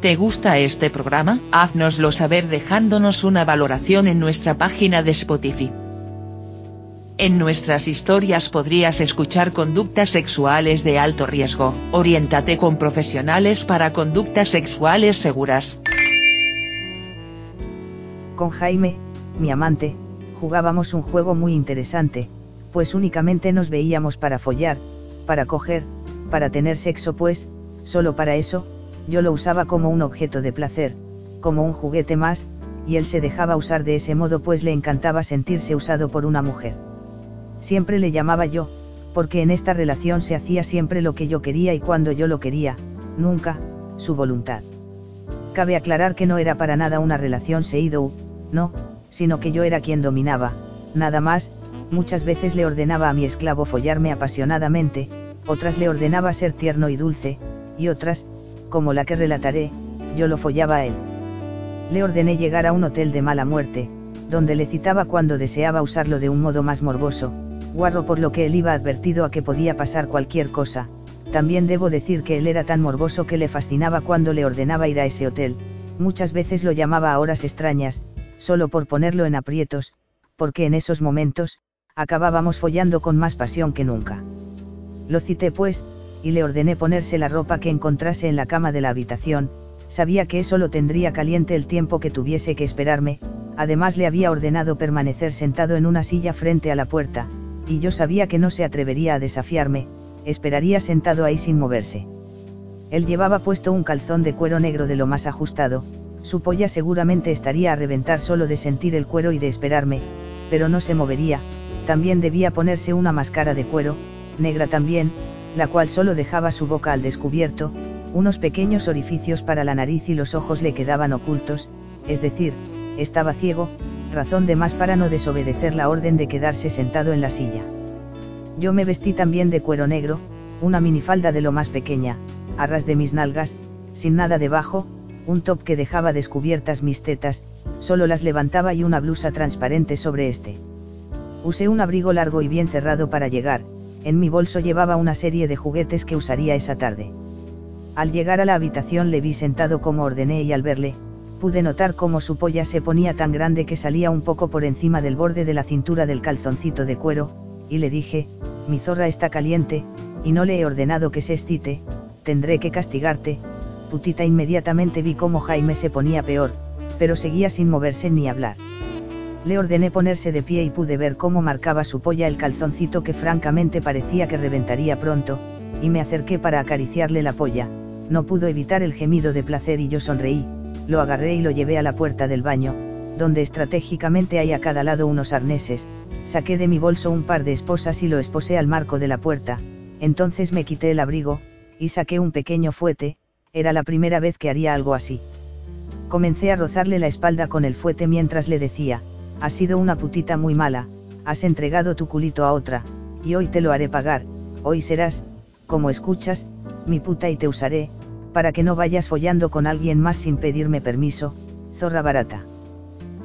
¿Te gusta este programa? Haznoslo saber dejándonos una valoración en nuestra página de Spotify. En nuestras historias podrías escuchar conductas sexuales de alto riesgo. Oriéntate con profesionales para conductas sexuales seguras. Con Jaime, mi amante, jugábamos un juego muy interesante, pues únicamente nos veíamos para follar, para coger, para tener sexo pues, solo para eso, yo lo usaba como un objeto de placer, como un juguete más, y él se dejaba usar de ese modo pues le encantaba sentirse usado por una mujer. Siempre le llamaba yo, porque en esta relación se hacía siempre lo que yo quería y cuando yo lo quería, nunca, su voluntad. Cabe aclarar que no era para nada una relación seido, no, sino que yo era quien dominaba, nada más, muchas veces le ordenaba a mi esclavo follarme apasionadamente, otras le ordenaba ser tierno y dulce, y otras, como la que relataré, yo lo follaba a él. Le ordené llegar a un hotel de mala muerte, donde le citaba cuando deseaba usarlo de un modo más morboso, guarro por lo que él iba advertido a que podía pasar cualquier cosa, también debo decir que él era tan morboso que le fascinaba cuando le ordenaba ir a ese hotel, muchas veces lo llamaba a horas extrañas, solo por ponerlo en aprietos, porque en esos momentos, acabábamos follando con más pasión que nunca. Lo cité pues, y le ordené ponerse la ropa que encontrase en la cama de la habitación, sabía que eso lo tendría caliente el tiempo que tuviese que esperarme, además le había ordenado permanecer sentado en una silla frente a la puerta, y yo sabía que no se atrevería a desafiarme, esperaría sentado ahí sin moverse. Él llevaba puesto un calzón de cuero negro de lo más ajustado, su polla seguramente estaría a reventar solo de sentir el cuero y de esperarme, pero no se movería, también debía ponerse una máscara de cuero, negra también, la cual solo dejaba su boca al descubierto, unos pequeños orificios para la nariz y los ojos le quedaban ocultos, es decir, estaba ciego, razón de más para no desobedecer la orden de quedarse sentado en la silla. Yo me vestí también de cuero negro, una minifalda de lo más pequeña, a ras de mis nalgas, sin nada debajo, un top que dejaba descubiertas mis tetas, solo las levantaba y una blusa transparente sobre este. Usé un abrigo largo y bien cerrado para llegar, en mi bolso llevaba una serie de juguetes que usaría esa tarde. Al llegar a la habitación le vi sentado como ordené y al verle, pude notar cómo su polla se ponía tan grande que salía un poco por encima del borde de la cintura del calzoncito de cuero, y le dije, mi zorra está caliente, y no le he ordenado que se excite, tendré que castigarte, putita inmediatamente vi cómo Jaime se ponía peor, pero seguía sin moverse ni hablar. Le ordené ponerse de pie y pude ver cómo marcaba su polla el calzoncito que francamente parecía que reventaría pronto, y me acerqué para acariciarle la polla, no pudo evitar el gemido de placer y yo sonreí, lo agarré y lo llevé a la puerta del baño, donde estratégicamente hay a cada lado unos arneses, saqué de mi bolso un par de esposas y lo esposé al marco de la puerta, entonces me quité el abrigo, y saqué un pequeño fuete, era la primera vez que haría algo así. Comencé a rozarle la espalda con el fuete mientras le decía, has sido una putita muy mala, has entregado tu culito a otra, y hoy te lo haré pagar, hoy serás, como escuchas, mi puta y te usaré, para que no vayas follando con alguien más sin pedirme permiso, zorra barata.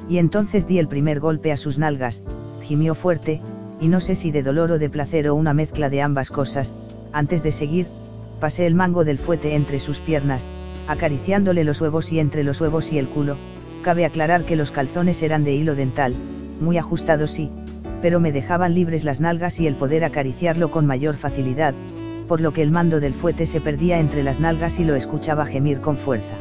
Y entonces di el primer golpe a sus nalgas, gimió fuerte, y no sé si de dolor o de placer o una mezcla de ambas cosas, antes de seguir, pasé el mango del fuete entre sus piernas, acariciándole los huevos y entre los huevos y el culo, cabe aclarar que los calzones eran de hilo dental, muy ajustados sí, pero me dejaban libres las nalgas y el poder acariciarlo con mayor facilidad, por lo que el mando del fuete se perdía entre las nalgas y lo escuchaba gemir con fuerza.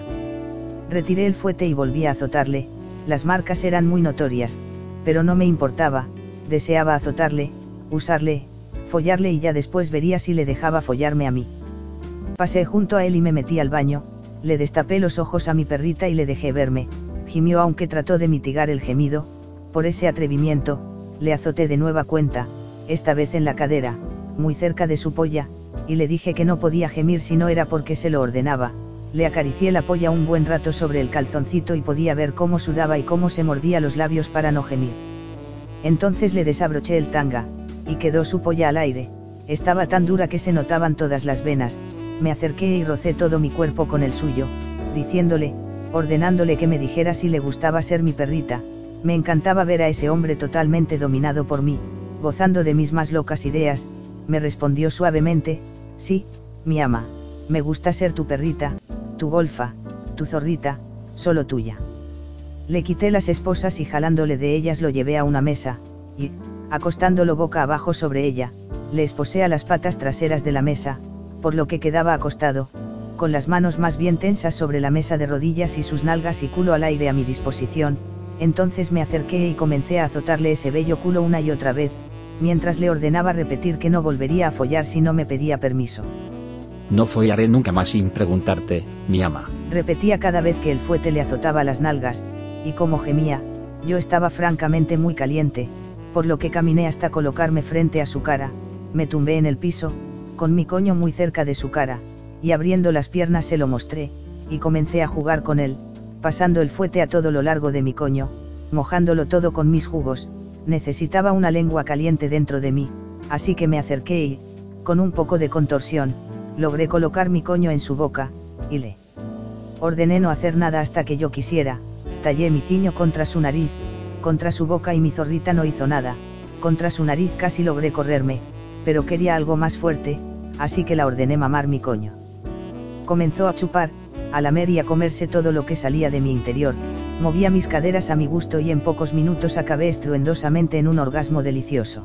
Retiré el fuete y volví a azotarle, las marcas eran muy notorias, pero no me importaba, deseaba azotarle, usarle, follarle y ya después vería si le dejaba follarme a mí. Pasé junto a él y me metí al baño, le destapé los ojos a mi perrita y le dejé verme, gimió aunque trató de mitigar el gemido, por ese atrevimiento, le azoté de nueva cuenta, esta vez en la cadera, muy cerca de su polla, y le dije que no podía gemir si no era porque se lo ordenaba, le acaricié la polla un buen rato sobre el calzoncito y podía ver cómo sudaba y cómo se mordía los labios para no gemir. Entonces le desabroché el tanga, y quedó su polla al aire, estaba tan dura que se notaban todas las venas, me acerqué y rocé todo mi cuerpo con el suyo, diciéndole, ordenándole que me dijera si le gustaba ser mi perrita, me encantaba ver a ese hombre totalmente dominado por mí, gozando de mis más locas ideas, me respondió suavemente, sí, mi ama, me gusta ser tu perrita, tu golfa, tu zorrita, solo tuya. Le quité las esposas y jalándole de ellas lo llevé a una mesa, y, acostándolo boca abajo sobre ella, le esposé a las patas traseras de la mesa, por lo que quedaba acostado, con las manos más bien tensas sobre la mesa de rodillas y sus nalgas y culo al aire a mi disposición, entonces me acerqué y comencé a azotarle ese bello culo una y otra vez, mientras le ordenaba repetir que no volvería a follar si no me pedía permiso. No follaré nunca más sin preguntarte, mi ama. Repetía cada vez que el fuete le azotaba las nalgas, y como gemía, yo estaba francamente muy caliente, por lo que caminé hasta colocarme frente a su cara, me tumbé en el piso, con mi coño muy cerca de su cara, y abriendo las piernas se lo mostré, y comencé a jugar con él, pasando el fuete a todo lo largo de mi coño, mojándolo todo con mis jugos, necesitaba una lengua caliente dentro de mí, así que me acerqué y, con un poco de contorsión, logré colocar mi coño en su boca, y le ordené no hacer nada hasta que yo quisiera, tallé mi ciño contra su nariz, contra su boca y mi zorrita no hizo nada, contra su nariz casi logré correrme, pero quería algo más fuerte, así que la ordené mamar mi coño. Comenzó a chupar, a lamer y a comerse todo lo que salía de mi interior, movía mis caderas a mi gusto y en pocos minutos acabé estruendosamente en un orgasmo delicioso.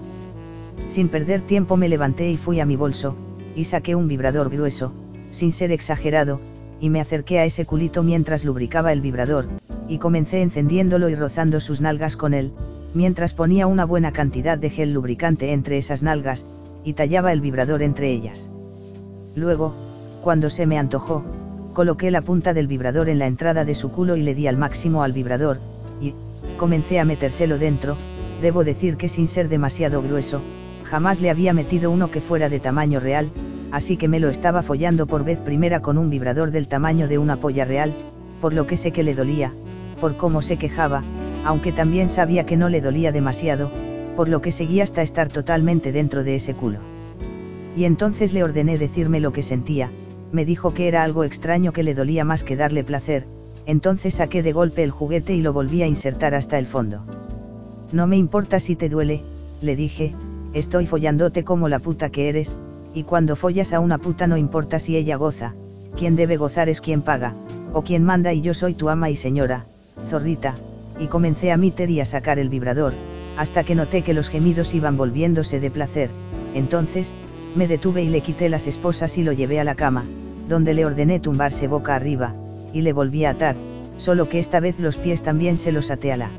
Sin perder tiempo me levanté y fui a mi bolso, y saqué un vibrador grueso, sin ser exagerado, y me acerqué a ese culito mientras lubricaba el vibrador, y comencé encendiéndolo y rozando sus nalgas con él, mientras ponía una buena cantidad de gel lubricante entre esas nalgas, y tallaba el vibrador entre ellas. Luego, cuando se me antojó, coloqué la punta del vibrador en la entrada de su culo y le di al máximo al vibrador, y, comencé a metérselo dentro, debo decir que sin ser demasiado grueso, jamás le había metido uno que fuera de tamaño real, así que me lo estaba follando por vez primera con un vibrador del tamaño de una polla real, por lo que sé que le dolía, por cómo se quejaba, aunque también sabía que no le dolía demasiado, por lo que seguía hasta estar totalmente dentro de ese culo. Y entonces le ordené decirme lo que sentía, me dijo que era algo extraño que le dolía más que darle placer, entonces saqué de golpe el juguete y lo volví a insertar hasta el fondo. No me importa si te duele, le dije, estoy follándote como la puta que eres, y cuando follas a una puta no importa si ella goza, quien debe gozar es quien paga, o quien manda y yo soy tu ama y señora, zorrita, y comencé a meter y a sacar el vibrador, hasta que noté que los gemidos iban volviéndose de placer, entonces, me detuve y le quité las esposas y lo llevé a la cama, donde le ordené tumbarse boca arriba, y le volví a atar, solo que esta vez los pies también se los até a la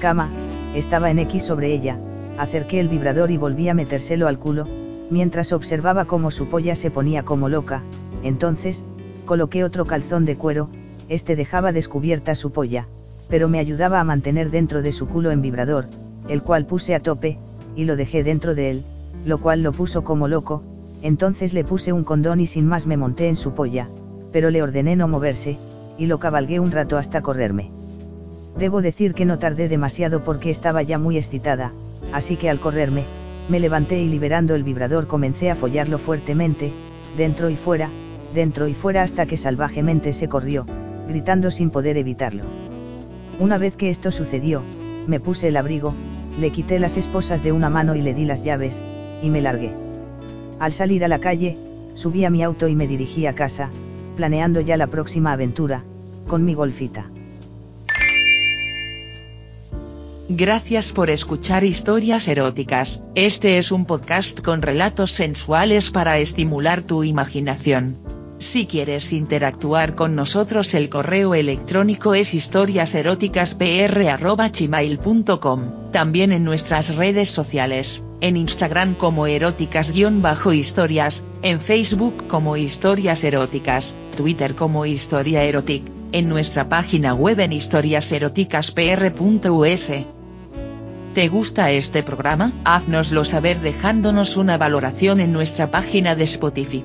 cama, estaba en X sobre ella, acerqué el vibrador y volví a metérselo al culo, mientras observaba cómo su polla se ponía como loca, entonces, coloqué otro calzón de cuero, este dejaba descubierta su polla, pero me ayudaba a mantener dentro de su culo en vibrador, el cual puse a tope, y lo dejé dentro de él, lo cual lo puso como loco, entonces le puse un condón y sin más me monté en su polla, pero le ordené no moverse, y lo cabalgué un rato hasta correrme. Debo decir que no tardé demasiado porque estaba ya muy excitada, así que al correrme, me levanté y liberando el vibrador comencé a follarlo fuertemente, dentro y fuera, dentro y fuera hasta que salvajemente se corrió, gritando sin poder evitarlo. Una vez que esto sucedió, me puse el abrigo, le quité las esposas de una mano y le di las llaves, y me largué. Al salir a la calle, subí a mi auto y me dirigí a casa, planeando ya la próxima aventura, con mi golfita. Gracias por escuchar historias eróticas, este es un podcast con relatos sensuales para estimular tu imaginación. Si quieres interactuar con nosotros el correo electrónico es historiaseroticaspr.gmail.com, también en nuestras redes sociales en Instagram como eróticas-historias, en Facebook como historias eróticas, Twitter como historia erotic, en nuestra página web en historiaseroticaspr.us. ¿Te gusta este programa? Haznoslo saber dejándonos una valoración en nuestra página de Spotify.